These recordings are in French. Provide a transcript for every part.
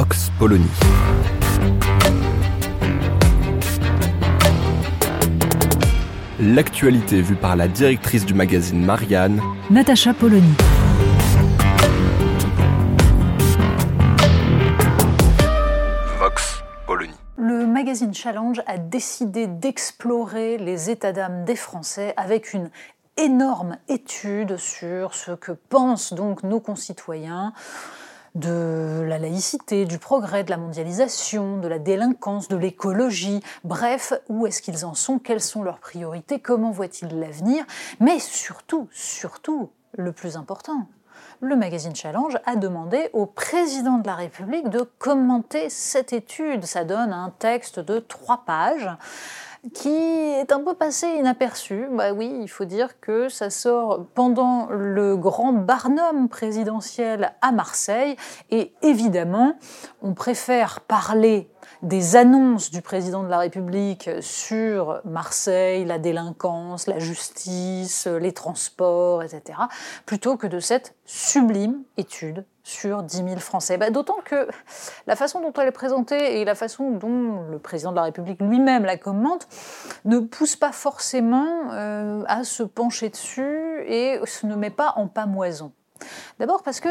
Vox Polony. L'actualité vue par la directrice du magazine Marianne, Natacha Polony. Vox Polony. Le magazine Challenge a décidé d'explorer les états d'âme des Français avec une énorme étude sur ce que pensent donc nos concitoyens de la laïcité, du progrès, de la mondialisation, de la délinquance, de l'écologie, bref, où est-ce qu'ils en sont, quelles sont leurs priorités, comment voient-ils l'avenir, mais surtout, surtout, le plus important, le magazine Challenge a demandé au président de la République de commenter cette étude. Ça donne un texte de trois pages qui est un peu passé inaperçu. Bah oui, il faut dire que ça sort pendant le grand Barnum présidentiel à Marseille. Et évidemment, on préfère parler des annonces du président de la République sur Marseille, la délinquance, la justice, les transports, etc., plutôt que de cette sublime étude sur 10 000 Français. Bah, D'autant que la façon dont elle est présentée et la façon dont le président de la République lui-même la commente ne pousse pas forcément euh, à se pencher dessus et ne met pas en pamoison. D'abord parce que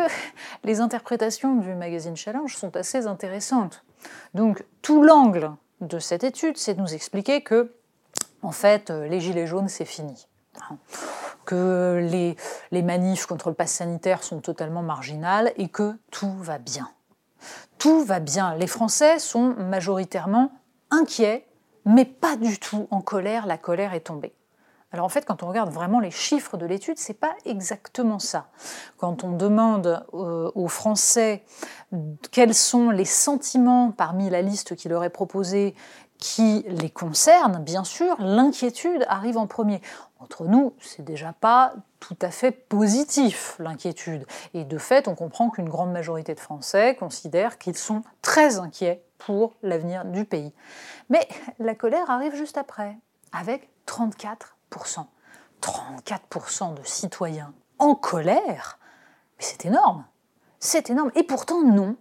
les interprétations du magazine Challenge sont assez intéressantes. Donc tout l'angle de cette étude, c'est de nous expliquer que, en fait, euh, les gilets jaunes, c'est fini. Que les, les manifs contre le pass sanitaire sont totalement marginales et que tout va bien. Tout va bien. Les Français sont majoritairement inquiets, mais pas du tout en colère. La colère est tombée. Alors en fait, quand on regarde vraiment les chiffres de l'étude, c'est pas exactement ça. Quand on demande euh, aux Français quels sont les sentiments parmi la liste qui leur est proposée qui les concernent, bien sûr, l'inquiétude arrive en premier. Entre nous, c'est déjà pas tout à fait positif, l'inquiétude. Et de fait, on comprend qu'une grande majorité de Français considèrent qu'ils sont très inquiets pour l'avenir du pays. Mais la colère arrive juste après, avec 34 34% de citoyens en colère, mais c'est énorme. C'est énorme. Et pourtant, non.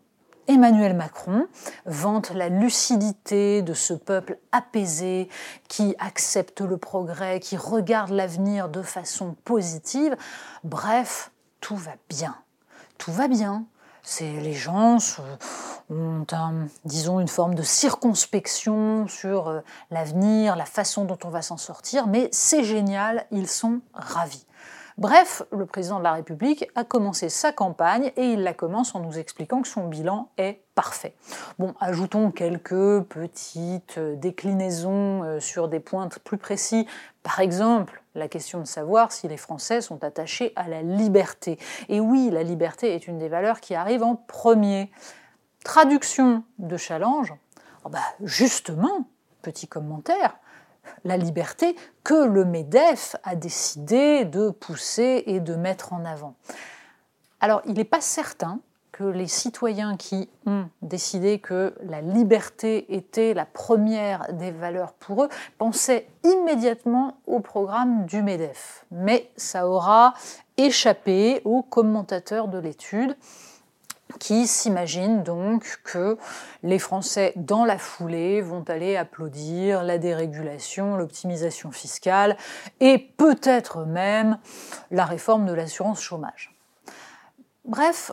Emmanuel Macron vante la lucidité de ce peuple apaisé qui accepte le progrès, qui regarde l'avenir de façon positive. Bref, tout va bien. Tout va bien. C'est les gens ont, disons, une forme de circonspection sur euh, l'avenir, la façon dont on va s'en sortir, mais c'est génial, ils sont ravis. Bref, le président de la République a commencé sa campagne et il la commence en nous expliquant que son bilan est parfait. Bon, ajoutons quelques petites euh, déclinaisons euh, sur des points plus précis. Par exemple, la question de savoir si les Français sont attachés à la liberté. Et oui, la liberté est une des valeurs qui arrive en premier. Traduction de challenge, oh bah justement, petit commentaire, la liberté que le MEDEF a décidé de pousser et de mettre en avant. Alors, il n'est pas certain que les citoyens qui ont décidé que la liberté était la première des valeurs pour eux pensaient immédiatement au programme du MEDEF. Mais ça aura échappé aux commentateurs de l'étude qui s'imaginent donc que les Français, dans la foulée, vont aller applaudir la dérégulation, l'optimisation fiscale et peut-être même la réforme de l'assurance chômage. Bref,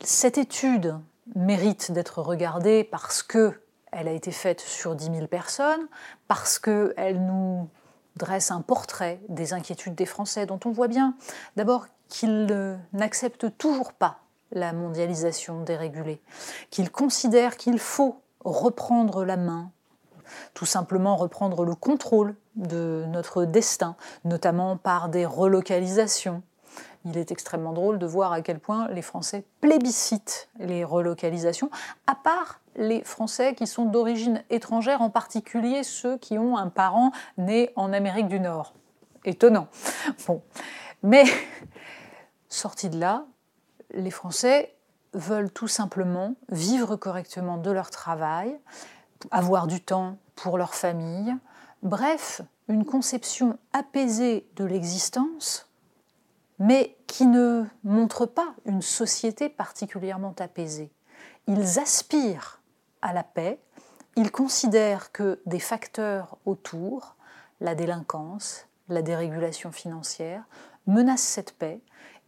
cette étude mérite d'être regardée parce que elle a été faite sur 10 000 personnes, parce qu'elle nous dresse un portrait des inquiétudes des Français dont on voit bien d'abord qu'ils n'acceptent toujours pas la mondialisation dérégulée, qu'ils considèrent qu'il faut reprendre la main, tout simplement reprendre le contrôle de notre destin, notamment par des relocalisations, il est extrêmement drôle de voir à quel point les Français plébiscitent les relocalisations, à part les Français qui sont d'origine étrangère, en particulier ceux qui ont un parent né en Amérique du Nord. Étonnant. Bon. Mais, sortis de là, les Français veulent tout simplement vivre correctement de leur travail, avoir du temps pour leur famille, bref, une conception apaisée de l'existence, mais qui ne montre pas une société particulièrement apaisée. Ils aspirent à la paix, ils considèrent que des facteurs autour, la délinquance, la dérégulation financière, menacent cette paix,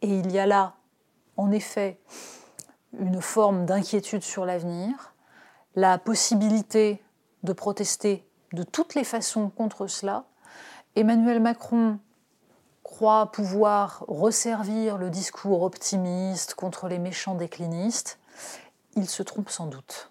et il y a là, en effet, une forme d'inquiétude sur l'avenir, la possibilité de protester de toutes les façons contre cela. Emmanuel Macron croit pouvoir resservir le discours optimiste contre les méchants déclinistes. Il se trompe sans doute.